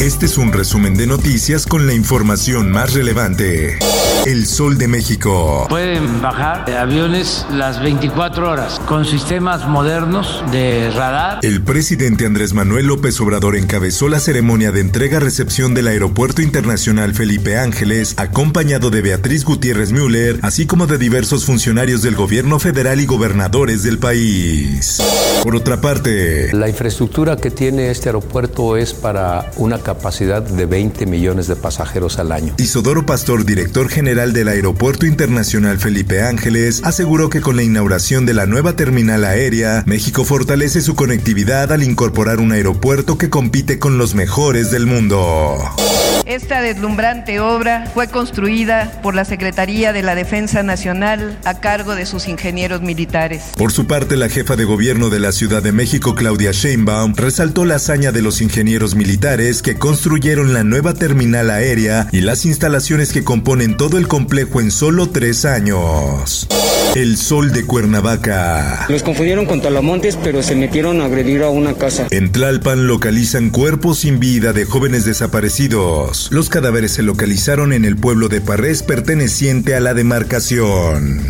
Este es un resumen de noticias con la información más relevante. El Sol de México. Pueden bajar aviones las 24 horas con sistemas modernos de radar. El presidente Andrés Manuel López Obrador encabezó la ceremonia de entrega-recepción del Aeropuerto Internacional Felipe Ángeles, acompañado de Beatriz Gutiérrez Müller, así como de diversos funcionarios del gobierno federal y gobernadores del país. Por otra parte, la infraestructura que tiene este aeropuerto es para una capacidad de 20 millones de pasajeros al año. Isodoro Pastor, director general del Aeropuerto Internacional Felipe Ángeles, aseguró que con la inauguración de la nueva terminal aérea, México fortalece su conectividad al incorporar un aeropuerto que compite con los mejores del mundo. Esta deslumbrante obra fue construida por la Secretaría de la Defensa Nacional a cargo de sus ingenieros militares. Por su parte, la jefa de gobierno de la Ciudad de México, Claudia Sheinbaum, resaltó la hazaña de los ingenieros militares que construyeron la nueva terminal aérea y las instalaciones que componen todo el complejo en solo tres años. El sol de Cuernavaca. Los confundieron con talamontes, pero se metieron a agredir a una casa. En Tlalpan localizan cuerpos sin vida de jóvenes desaparecidos. Los cadáveres se localizaron en el pueblo de Parrés perteneciente a la demarcación.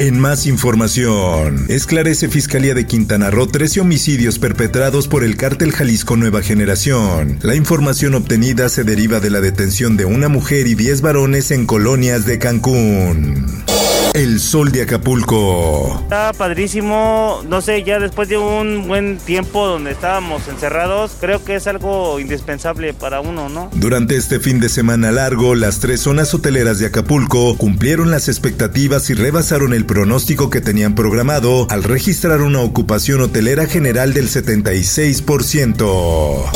En más información, esclarece Fiscalía de Quintana Roo 13 homicidios perpetrados por el cártel Jalisco Nueva Generación. La información obtenida se deriva de la detención de una mujer y 10 varones en colonias de Cancún. El sol de Acapulco. Está padrísimo, no sé, ya después de un buen tiempo donde estábamos encerrados, creo que es algo indispensable para uno, ¿no? Durante este fin de semana largo, las tres zonas hoteleras de Acapulco cumplieron las expectativas y rebasaron el pronóstico que tenían programado al registrar una ocupación hotelera general del 76%.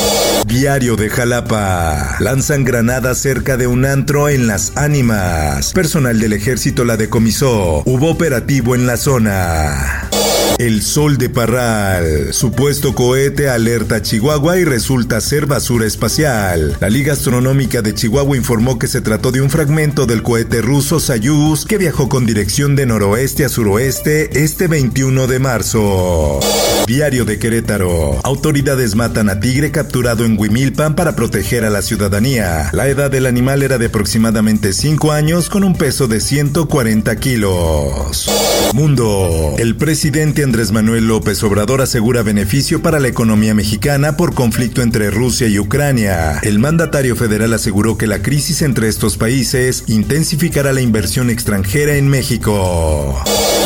Diario de Jalapa. Lanzan granadas cerca de un antro en Las Ánimas. Personal del ejército la decomisó. Hubo operativo en la zona. El Sol de Parral. Supuesto cohete alerta a Chihuahua y resulta ser basura espacial. La Liga Astronómica de Chihuahua informó que se trató de un fragmento del cohete ruso Soyuz que viajó con dirección de noroeste a suroeste este 21 de marzo. Diario de Querétaro. Autoridades matan a tigre capturado en Huimilpan para proteger a la ciudadanía. La edad del animal era de aproximadamente 5 años con un peso de 140 kilos. Mundo. El presidente Andrés Manuel López Obrador asegura beneficio para la economía mexicana por conflicto entre Rusia y Ucrania. El mandatario federal aseguró que la crisis entre estos países intensificará la inversión extranjera en México.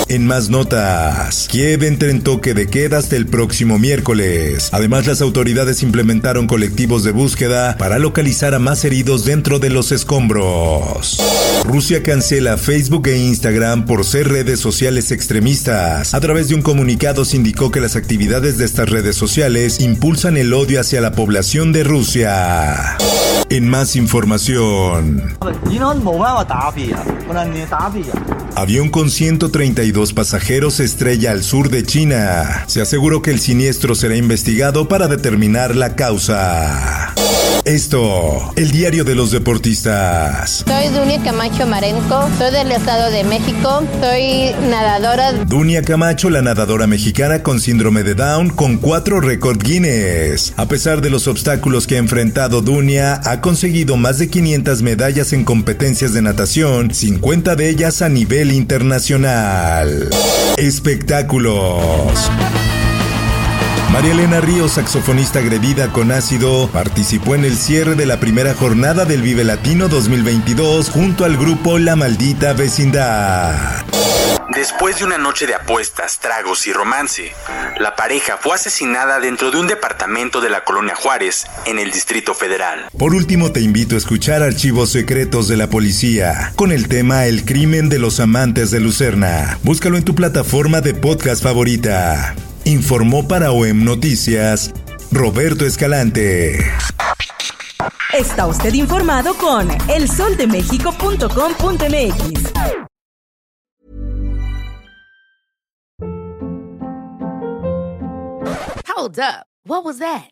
En más notas, Kiev entra en toque de queda el próximo miércoles. Además, las autoridades implementaron colectivos de búsqueda para localizar a más heridos dentro de los escombros. Rusia cancela Facebook e Instagram por ser redes sociales extremistas. A través de un comunicado se indicó que las actividades de estas redes sociales impulsan el odio hacia la población de Rusia. En más información. Avión con 132 pasajeros estrella al sur de China. Se aseguró que el siniestro será investigado para determinar la causa. Esto, el diario de los deportistas. Soy Dunia Camacho Marenco, soy del Estado de México, soy nadadora. Dunia Camacho, la nadadora mexicana con síndrome de Down, con cuatro récord Guinness. A pesar de los obstáculos que ha enfrentado Dunia, ha conseguido más de 500 medallas en competencias de natación, 50 de ellas a nivel internacional. Espectáculos. María Elena Ríos, saxofonista agredida con ácido, participó en el cierre de la primera jornada del Vive Latino 2022 junto al grupo La Maldita Vecindad. Después de una noche de apuestas, tragos y romance, la pareja fue asesinada dentro de un departamento de la colonia Juárez, en el Distrito Federal. Por último, te invito a escuchar archivos secretos de la policía, con el tema El crimen de los amantes de Lucerna. Búscalo en tu plataforma de podcast favorita. Informó para OEM Noticias Roberto Escalante. Está usted informado con elsoldemexico.com.mx. Hold up. What was that?